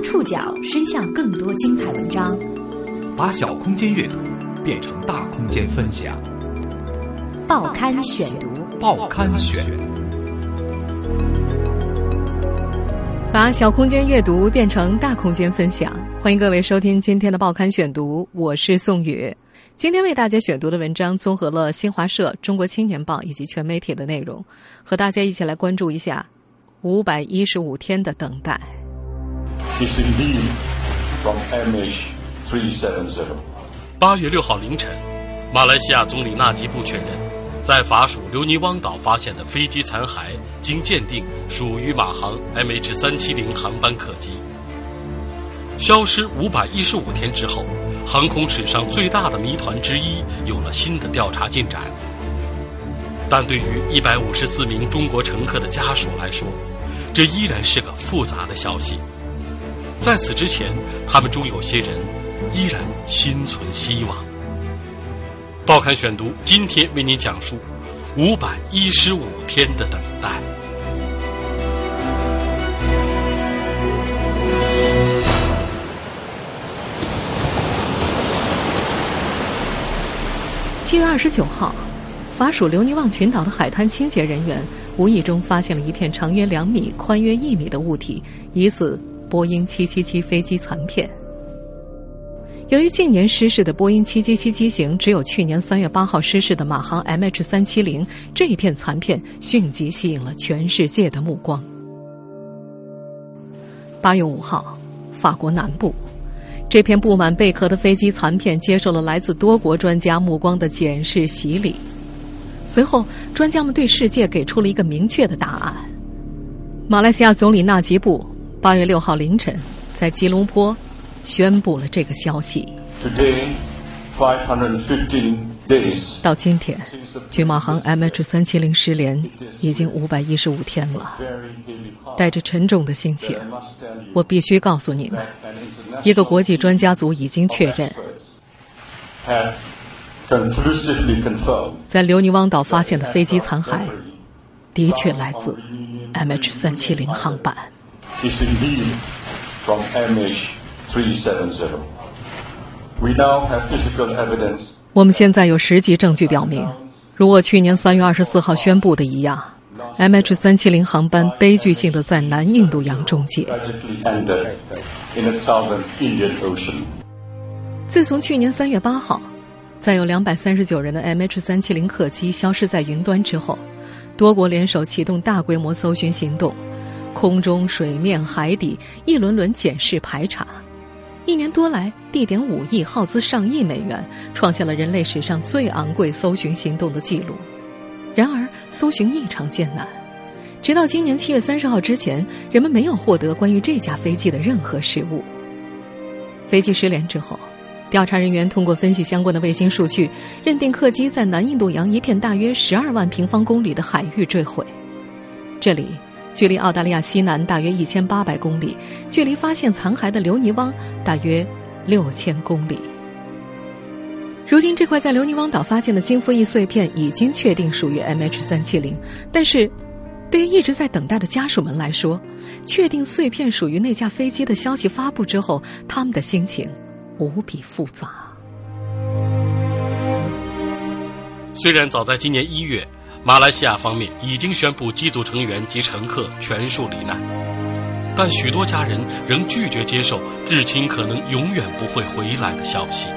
将触角伸向更多精彩文章，把小空间阅读变成大空间分享。报刊选读，报刊选，把小空间阅读变成大空间分享。欢迎各位收听今天的报刊选读，我是宋宇。今天为大家选读的文章综合了新华社、中国青年报以及全媒体的内容，和大家一起来关注一下五百一十五天的等待。Is indeed from MH370. 八月六号凌晨，马来西亚总理纳吉布确认，在法属留尼汪岛发现的飞机残骸，经鉴定属于马航 MH370 航班客机。消失五百一十五天之后，航空史上最大的谜团之一有了新的调查进展。但对于一百五十四名中国乘客的家属来说，这依然是个复杂的消息。在此之前，他们中有些人依然心存希望。报刊选读今天为您讲述五百一十五天的等待。七月二十九号，法属留尼旺群岛的海滩清洁人员无意中发现了一片长约两米、宽约一米的物体，疑似。波音777飞机残片。由于近年失事的波音777机型只有去年三月八号失事的马航 MH370，这一片残片迅即吸引了全世界的目光。八月五号，法国南部，这片布满贝壳的飞机残片接受了来自多国专家目光的检视洗礼。随后，专家们对世界给出了一个明确的答案：马来西亚总理纳吉布。八月六号凌晨，在吉隆坡宣布了这个消息。到今天，距马航 MH 三七零失联已经五百一十五天了。带着沉重的心情，我必须告诉你们，一个国际专家组已经确认，在留尼汪岛发现的飞机残骸，的确来自 MH 三七零航班。Is indeed from MH370. We now have physical evidence. 我们现在有实际证据表明，如我去年三月二十四号宣布的一样，MH370 航班悲剧性的在南印度洋终结。自从去年三月八号，在有两百三十九人的 MH370 客机消失在云端之后，多国联手启动大规模搜寻行动。空中、水面、海底，一轮轮检视排查，一年多来，地点五亿，耗资上亿美元，创下了人类史上最昂贵搜寻行动的记录。然而，搜寻异常艰难，直到今年七月三十号之前，人们没有获得关于这架飞机的任何实物。飞机失联之后，调查人员通过分析相关的卫星数据，认定客机在南印度洋一片大约十二万平方公里的海域坠毁，这里。距离澳大利亚西南大约一千八百公里，距离发现残骸的留尼汪大约六千公里。如今，这块在留尼汪岛发现的新服翼碎片已经确定属于 MH370，但是，对于一直在等待的家属们来说，确定碎片属于那架飞机的消息发布之后，他们的心情无比复杂。虽然早在今年一月。马来西亚方面已经宣布机组成员及乘客全数罹难，但许多家人仍拒绝接受至亲可能永远不会回来的消息。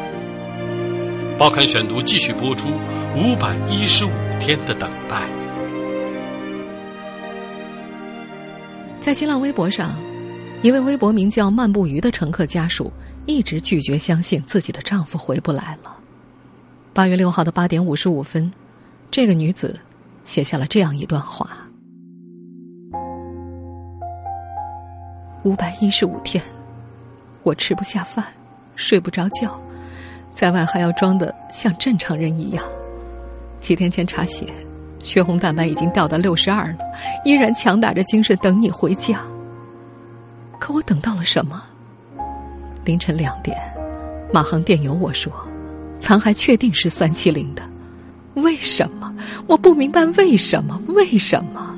报刊选读继续播出五百一十五天的等待。在新浪微博上，一位微博名叫“漫步鱼”的乘客家属一直拒绝相信自己的丈夫回不来了。八月六号的八点五十五分，这个女子。写下了这样一段话：五百一十五天，我吃不下饭，睡不着觉，在外还要装的像正常人一样。几天前查血，血红蛋白已经掉到六十二了，依然强打着精神等你回家。可我等到了什么？凌晨两点，马航电邮我说，残骸确定是三七零的。为什么？我不明白为什么？为什么？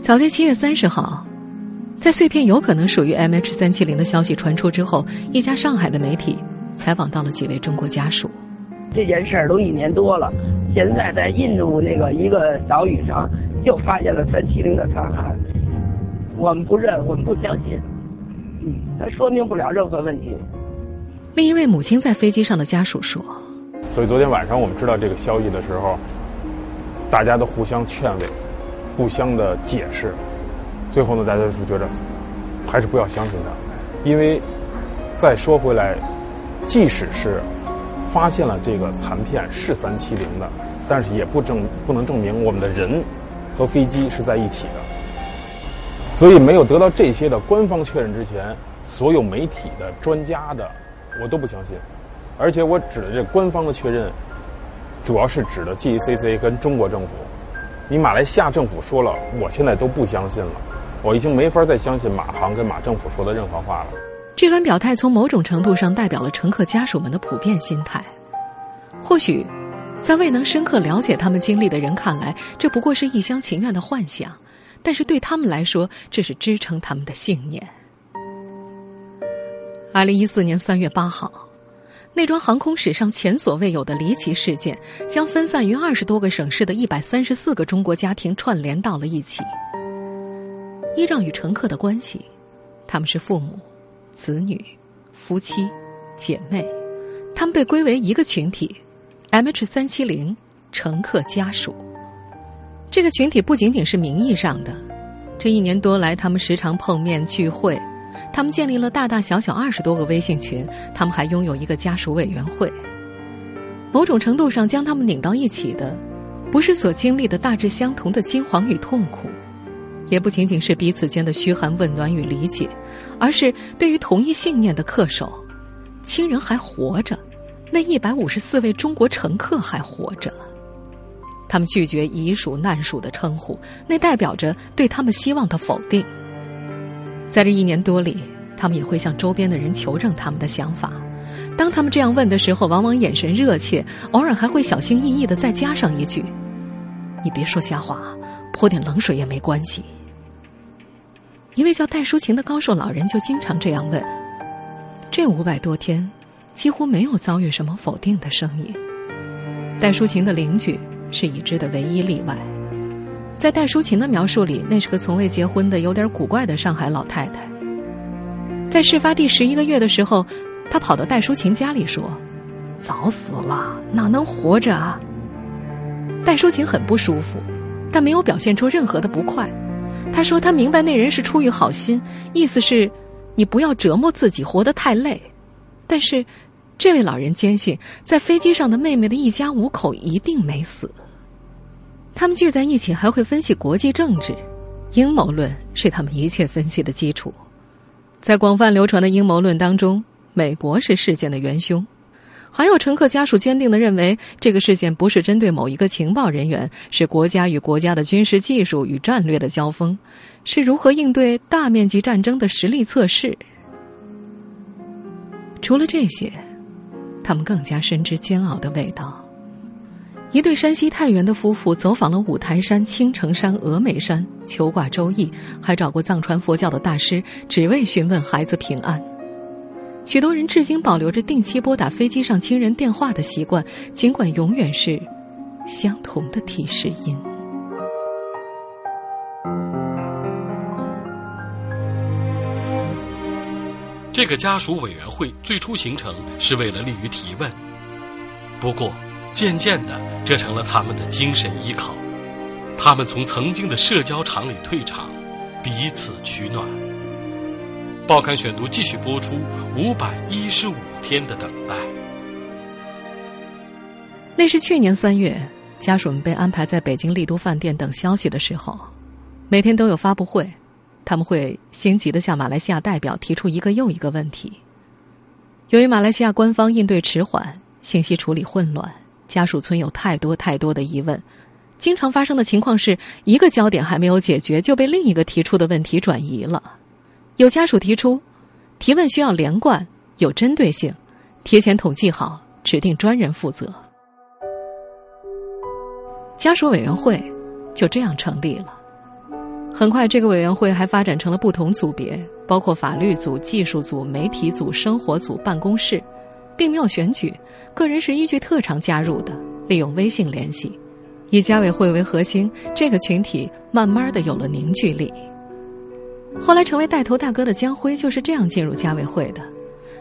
早在七月三十号，在碎片有可能属于 MH 三七零的消息传出之后，一家上海的媒体采访到了几位中国家属。这件事儿都一年多了，现在在印度那个一个岛屿上又发现了三七零的残骸，我们不认，我们不相信，嗯，它说明不了任何问题。另一位母亲在飞机上的家属说：“所以昨天晚上我们知道这个消息的时候，大家都互相劝慰，互相的解释，最后呢，大家是觉得还是不要相信他，因为再说回来，即使是。”发现了这个残片是三七零的，但是也不证不能证明我们的人和飞机是在一起的。所以没有得到这些的官方确认之前，所有媒体的专家的我都不相信。而且我指的这官方的确认，主要是指的 GCC 跟中国政府。你马来西亚政府说了，我现在都不相信了，我已经没法再相信马航跟马政府说的任何话了。这番表态从某种程度上代表了乘客家属们的普遍心态。或许，在未能深刻了解他们经历的人看来，这不过是一厢情愿的幻想；但是对他们来说，这是支撑他们的信念。二零一四年三月八号，那桩航空史上前所未有的离奇事件，将分散于二十多个省市的一百三十四个中国家庭串联到了一起。依照与乘客的关系，他们是父母。子女、夫妻、姐妹，他们被归为一个群体，MH 三七零乘客家属。这个群体不仅仅是名义上的，这一年多来，他们时常碰面聚会，他们建立了大大小小二十多个微信群，他们还拥有一个家属委员会。某种程度上，将他们拧到一起的，不是所经历的大致相同的惊惶与痛苦。也不仅仅是彼此间的嘘寒问暖与理解，而是对于同一信念的恪守。亲人还活着，那一百五十四位中国乘客还活着。他们拒绝遗属难属的称呼，那代表着对他们希望的否定。在这一年多里，他们也会向周边的人求证他们的想法。当他们这样问的时候，往往眼神热切，偶尔还会小心翼翼的再加上一句：“你别说瞎话，泼点冷水也没关系。”一位叫戴淑琴的高寿老人就经常这样问：“这五百多天，几乎没有遭遇什么否定的声音。”戴淑琴的邻居是已知的唯一例外。在戴淑琴的描述里，那是个从未结婚的、有点古怪的上海老太太。在事发第十一个月的时候，她跑到戴淑琴家里说：“早死了，哪能活着啊？”戴淑琴很不舒服，但没有表现出任何的不快。他说：“他明白那人是出于好心，意思是，你不要折磨自己，活得太累。但是，这位老人坚信，在飞机上的妹妹的一家五口一定没死。他们聚在一起，还会分析国际政治，阴谋论是他们一切分析的基础。在广泛流传的阴谋论当中，美国是事件的元凶。”还有乘客家属坚定的认为，这个事件不是针对某一个情报人员，是国家与国家的军事技术与战略的交锋，是如何应对大面积战争的实力测试。除了这些，他们更加深知煎熬的味道。一对山西太原的夫妇走访了五台山、青城山、峨眉山，求卦周易，还找过藏传佛教的大师，只为询问孩子平安。许多人至今保留着定期拨打飞机上亲人电话的习惯，尽管永远是相同的提示音。这个家属委员会最初形成是为了利于提问，不过渐渐的，这成了他们的精神依靠。他们从曾经的社交场里退场，彼此取暖。报刊选读继续播出。五百一十五天的等待。那是去年三月，家属们被安排在北京丽都饭店等消息的时候。每天都有发布会，他们会心急的向马来西亚代表提出一个又一个问题。由于马来西亚官方应对迟缓，信息处理混乱，家属村有太多太多的疑问。经常发生的情况是一个焦点还没有解决，就被另一个提出的问题转移了。有家属提出，提问需要连贯、有针对性，提前统计好，指定专人负责。家属委员会就这样成立了。很快，这个委员会还发展成了不同组别，包括法律组、技术组、媒体组、生活组、办公室，并没有选举，个人是依据特长加入的，利用微信联系，以家委会为核心，这个群体慢慢的有了凝聚力。后来成为带头大哥的江辉就是这样进入家委会的，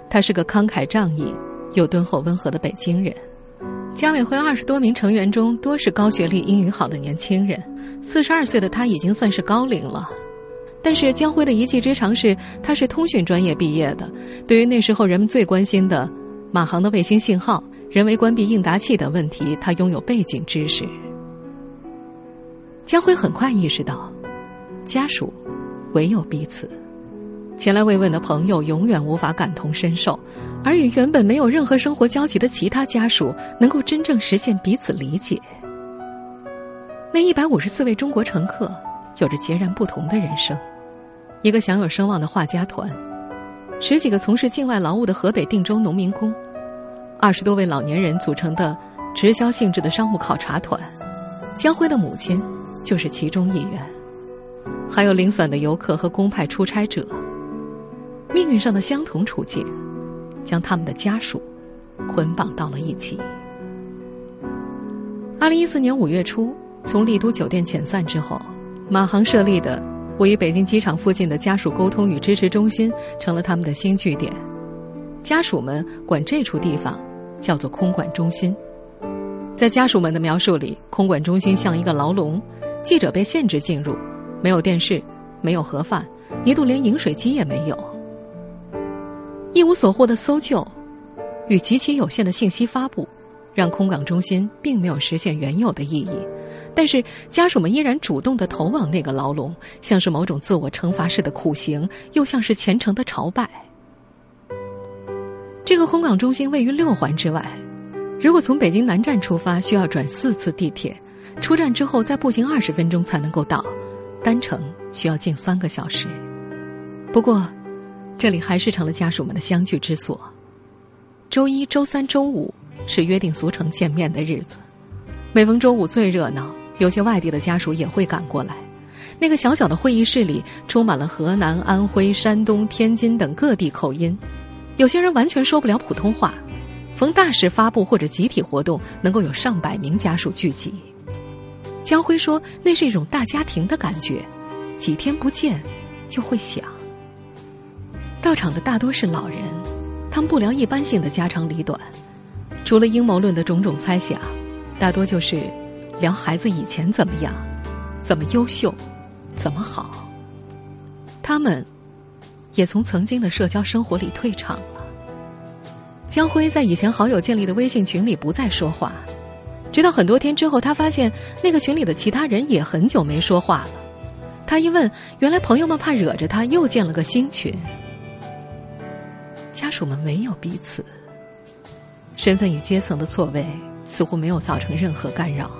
他是个慷慨仗义又敦厚温和的北京人。家委会二十多名成员中，多是高学历、英语好的年轻人。四十二岁的他已经算是高龄了，但是江辉的一技之长是，他是通讯专业毕业的。对于那时候人们最关心的马航的卫星信号、人为关闭应答器等问题，他拥有背景知识。江辉很快意识到，家属唯有彼此。前来慰问的朋友永远无法感同身受，而与原本没有任何生活交集的其他家属能够真正实现彼此理解。那一百五十四位中国乘客有着截然不同的人生：一个享有声望的画家团，十几个从事境外劳务的河北定州农民工，二十多位老年人组成的直销性质的商务考察团。江辉的母亲就是其中一员，还有零散的游客和公派出差者。命运上的相同处境，将他们的家属捆绑到了一起。二零一四年五月初，从丽都酒店遣散之后，马航设立的位于北京机场附近的家属沟通与支持中心成了他们的新据点。家属们管这处地方叫做空管中心。在家属们的描述里，空管中心像一个牢笼，记者被限制进入，没有电视，没有盒饭，一度连饮水机也没有。一无所获的搜救，与极其有限的信息发布，让空港中心并没有实现原有的意义。但是家属们依然主动的投往那个牢笼，像是某种自我惩罚式的苦行，又像是虔诚的朝拜。这个空港中心位于六环之外，如果从北京南站出发，需要转四次地铁，出站之后再步行二十分钟才能够到，单程需要近三个小时。不过。这里还是成了家属们的相聚之所。周一、周三、周五是约定俗成见面的日子，每逢周五最热闹，有些外地的家属也会赶过来。那个小小的会议室里充满了河南、安徽、山东、天津等各地口音，有些人完全说不了普通话。逢大事发布或者集体活动，能够有上百名家属聚集。江辉说：“那是一种大家庭的感觉，几天不见就会想。”到场的大多是老人，他们不聊一般性的家长里短，除了阴谋论的种种猜想，大多就是聊孩子以前怎么样，怎么优秀，怎么好。他们也从曾经的社交生活里退场了。江辉在以前好友建立的微信群里不再说话，直到很多天之后，他发现那个群里的其他人也很久没说话了。他一问，原来朋友们怕惹着他，又建了个新群。家属们没有彼此，身份与阶层的错位似乎没有造成任何干扰。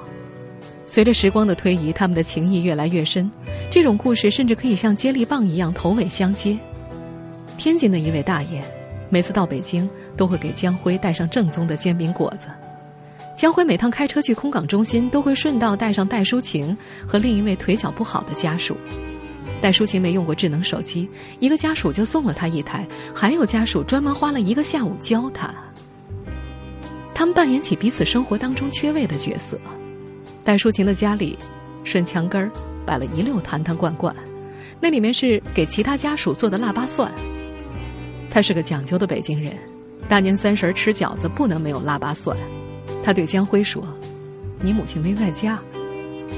随着时光的推移，他们的情谊越来越深。这种故事甚至可以像接力棒一样头尾相接。天津的一位大爷，每次到北京都会给江辉带上正宗的煎饼果子。江辉每趟开车去空港中心，都会顺道带上戴淑琴和另一位腿脚不好的家属。戴淑琴没用过智能手机，一个家属就送了他一台，还有家属专门花了一个下午教他。他们扮演起彼此生活当中缺位的角色。戴淑琴的家里，顺墙根儿摆了一溜坛坛罐罐，那里面是给其他家属做的腊八蒜。他是个讲究的北京人，大年三十吃饺子不能没有腊八蒜。他对江辉说：“你母亲没在家，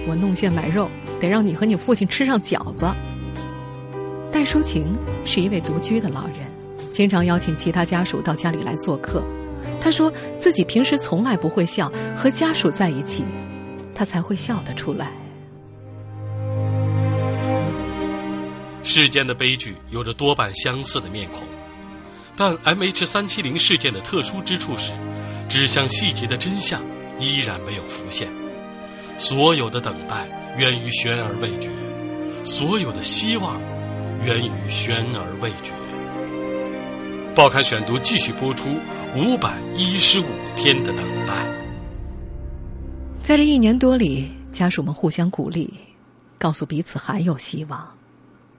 我弄馅买肉，得让你和你父亲吃上饺子。”戴淑琴是一位独居的老人，经常邀请其他家属到家里来做客。他说自己平时从来不会笑，和家属在一起，他才会笑得出来。世间的悲剧有着多半相似的面孔，但 M H 三七零事件的特殊之处是，指向细节的真相依然没有浮现。所有的等待源于悬而未决，所有的希望。源于悬而未决。报刊选读继续播出五百一十五天的等待。在这一年多里，家属们互相鼓励，告诉彼此还有希望。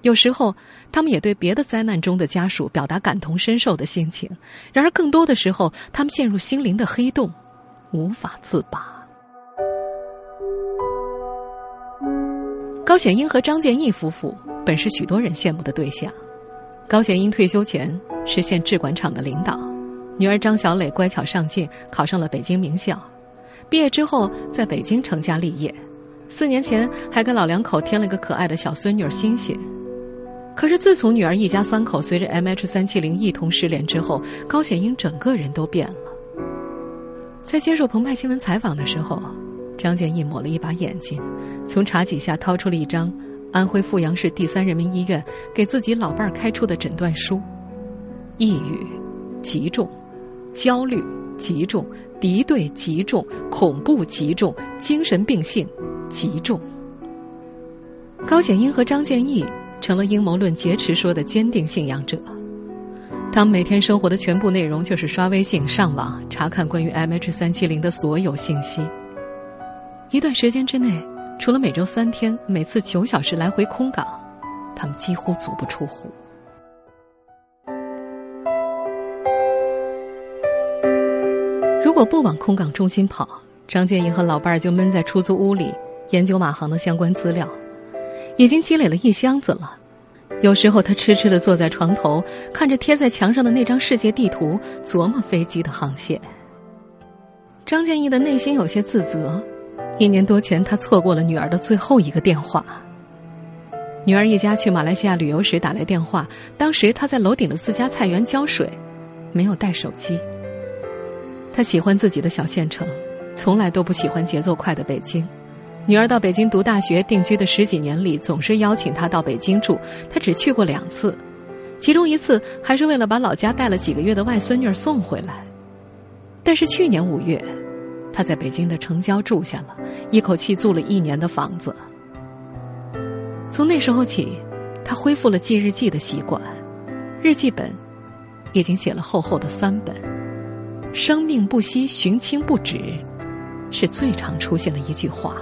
有时候，他们也对别的灾难中的家属表达感同身受的心情。然而，更多的时候，他们陷入心灵的黑洞，无法自拔。高显英和张建义夫妇本是许多人羡慕的对象。高显英退休前是县制管厂的领导，女儿张小磊乖巧上进，考上了北京名校。毕业之后，在北京成家立业。四年前，还给老两口添了个可爱的小孙女欣欣。可是，自从女儿一家三口随着 MH 三七零一同失联之后，高显英整个人都变了。在接受澎湃新闻采访的时候，张建义抹了一把眼睛，从茶几下掏出了一张安徽阜阳市第三人民医院给自己老伴儿开出的诊断书：抑郁极重，焦虑极重，敌对极重，恐怖极重，精神病性极重。高显英和张建义。成了阴谋论劫持说的坚定信仰者。他们每天生活的全部内容就是刷微信、上网查看关于 MH 三七零的所有信息。一段时间之内，除了每周三天、每次九小时来回空港，他们几乎足不出户。如果不往空港中心跑，张建英和老伴儿就闷在出租屋里研究马航的相关资料。已经积累了一箱子了。有时候他痴痴的坐在床头，看着贴在墙上的那张世界地图，琢磨飞机的航线。张建义的内心有些自责。一年多前，他错过了女儿的最后一个电话。女儿一家去马来西亚旅游时打来电话，当时他在楼顶的自家菜园浇水，没有带手机。他喜欢自己的小县城，从来都不喜欢节奏快的北京。女儿到北京读大学定居的十几年里，总是邀请他到北京住。他只去过两次，其中一次还是为了把老家带了几个月的外孙女送回来。但是去年五月，他在北京的城郊住下了，一口气租了一年的房子。从那时候起，他恢复了记日记的习惯，日记本已经写了厚厚的三本。生命不息，寻亲不止，是最常出现的一句话。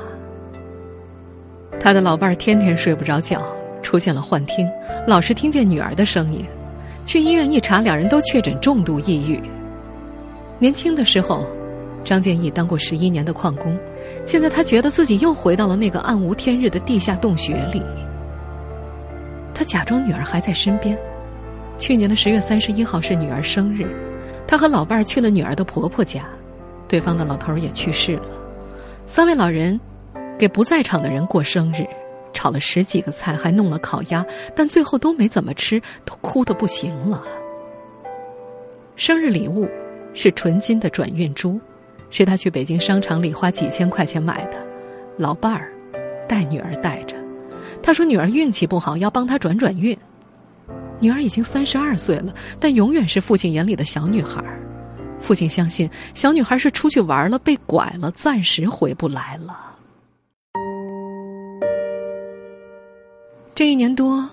他的老伴儿天天睡不着觉，出现了幻听，老是听见女儿的声音。去医院一查，两人都确诊重度抑郁。年轻的时候，张建义当过十一年的矿工，现在他觉得自己又回到了那个暗无天日的地下洞穴里。他假装女儿还在身边。去年的十月三十一号是女儿生日，他和老伴儿去了女儿的婆婆家，对方的老头儿也去世了，三位老人。给不在场的人过生日，炒了十几个菜，还弄了烤鸭，但最后都没怎么吃，都哭得不行了。生日礼物是纯金的转运珠，是他去北京商场里花几千块钱买的，老伴儿带女儿带着，他说女儿运气不好，要帮她转转运。女儿已经三十二岁了，但永远是父亲眼里的小女孩。父亲相信小女孩是出去玩了，被拐了，暂时回不来了。这一年多，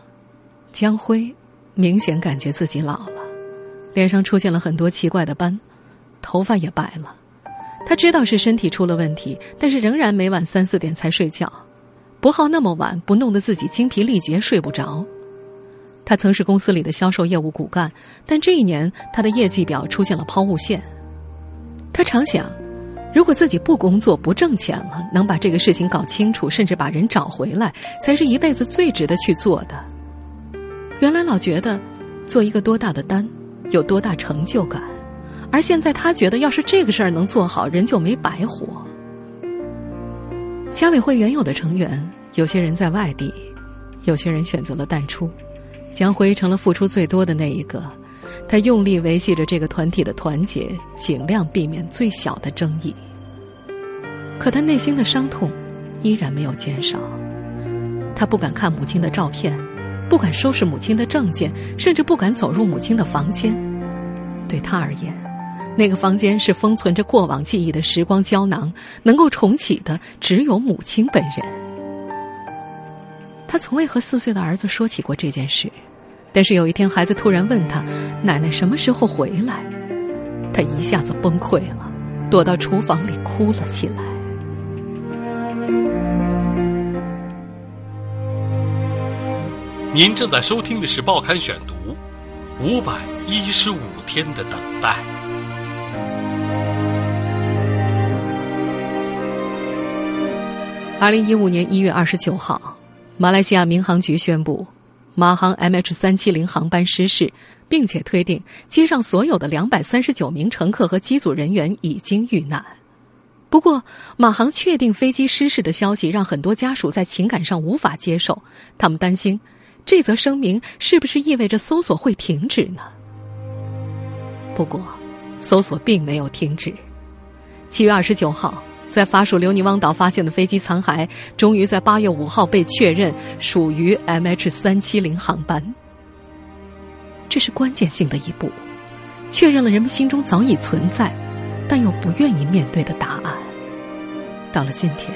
江辉明显感觉自己老了，脸上出现了很多奇怪的斑，头发也白了。他知道是身体出了问题，但是仍然每晚三四点才睡觉，不好那么晚，不弄得自己精疲力竭睡不着。他曾是公司里的销售业务骨干，但这一年他的业绩表出现了抛物线。他常想。如果自己不工作不挣钱了，能把这个事情搞清楚，甚至把人找回来，才是一辈子最值得去做的。原来老觉得，做一个多大的单，有多大成就感，而现在他觉得，要是这个事儿能做好，人就没白活。家委会原有的成员，有些人在外地，有些人选择了淡出，江辉成了付出最多的那一个。他用力维系着这个团体的团结，尽量避免最小的争议。可他内心的伤痛依然没有减少。他不敢看母亲的照片，不敢收拾母亲的证件，甚至不敢走入母亲的房间。对他而言，那个房间是封存着过往记忆的时光胶囊，能够重启的只有母亲本人。他从未和四岁的儿子说起过这件事。但是有一天，孩子突然问他：“奶奶什么时候回来？”他一下子崩溃了，躲到厨房里哭了起来。您正在收听的是《报刊选读》，五百一十五天的等待。二零一五年一月二十九号，马来西亚民航局宣布，马航 MH 三七零航班失事，并且推定机上所有的两百三十九名乘客和机组人员已经遇难。不过，马航确定飞机失事的消息让很多家属在情感上无法接受，他们担心。这则声明是不是意味着搜索会停止呢？不过，搜索并没有停止。七月二十九号，在法属留尼汪岛发现的飞机残骸，终于在八月五号被确认属于 MH 三七零航班。这是关键性的一步，确认了人们心中早已存在，但又不愿意面对的答案。到了今天。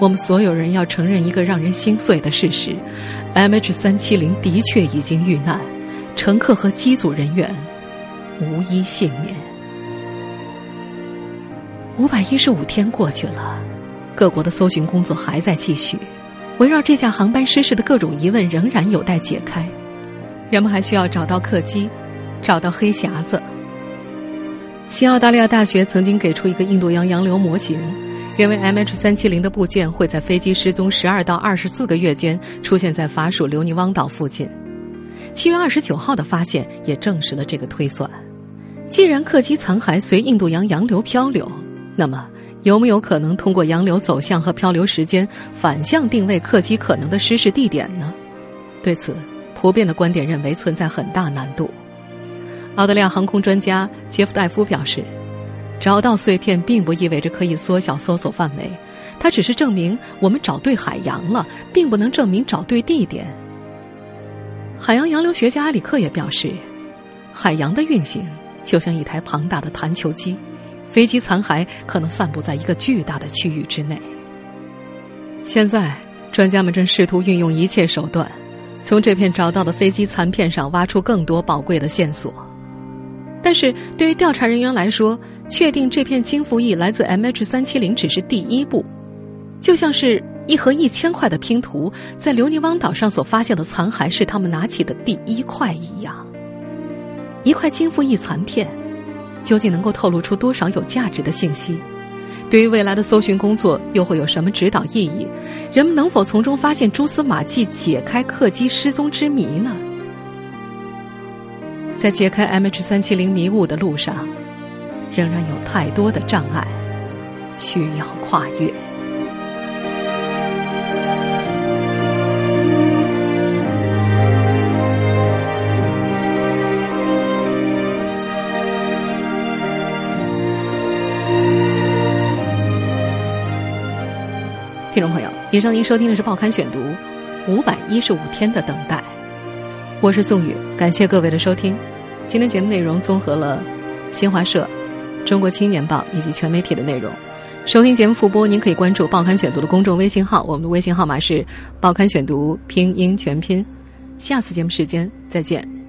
我们所有人要承认一个让人心碎的事实：MH 三七零的确已经遇难，乘客和机组人员无一幸免。五百一十五天过去了，各国的搜寻工作还在继续，围绕这架航班失事的各种疑问仍然有待解开。人们还需要找到客机，找到黑匣子。新澳大利亚大学曾经给出一个印度洋洋流模型。认为 MH 三七零的部件会在飞机失踪十二到二十四个月间出现在法属留尼汪岛附近。七月二十九号的发现也证实了这个推算。既然客机残骸随印度洋洋流漂流，那么有没有可能通过洋流走向和漂流时间反向定位客机可能的失事地点呢？对此，普遍的观点认为存在很大难度。澳大利亚航空专家杰夫·戴夫表示。找到碎片并不意味着可以缩小搜索范围，它只是证明我们找对海洋了，并不能证明找对地点。海洋洋流学家埃里克也表示，海洋的运行就像一台庞大的弹球机，飞机残骸可能散布在一个巨大的区域之内。现在，专家们正试图运用一切手段，从这片找到的飞机残片上挖出更多宝贵的线索。但是对于调查人员来说，确定这片金复翼来自 MH 三七零只是第一步，就像是一盒一千块的拼图，在留尼汪岛上所发现的残骸是他们拿起的第一块一样。一块金复翼残片，究竟能够透露出多少有价值的信息？对于未来的搜寻工作又会有什么指导意义？人们能否从中发现蛛丝马迹，解开客机失踪之谜呢？在解开 MH 三七零迷雾的路上。仍然有太多的障碍需要跨越。听众朋友，以上您收听的是《报刊选读》，五百一十五天的等待。我是宋宇，感谢各位的收听。今天节目内容综合了新华社。中国青年报以及全媒体的内容，收听节目复播，您可以关注《报刊选读》的公众微信号，我们的微信号码是“报刊选读”拼音全拼。下次节目时间再见。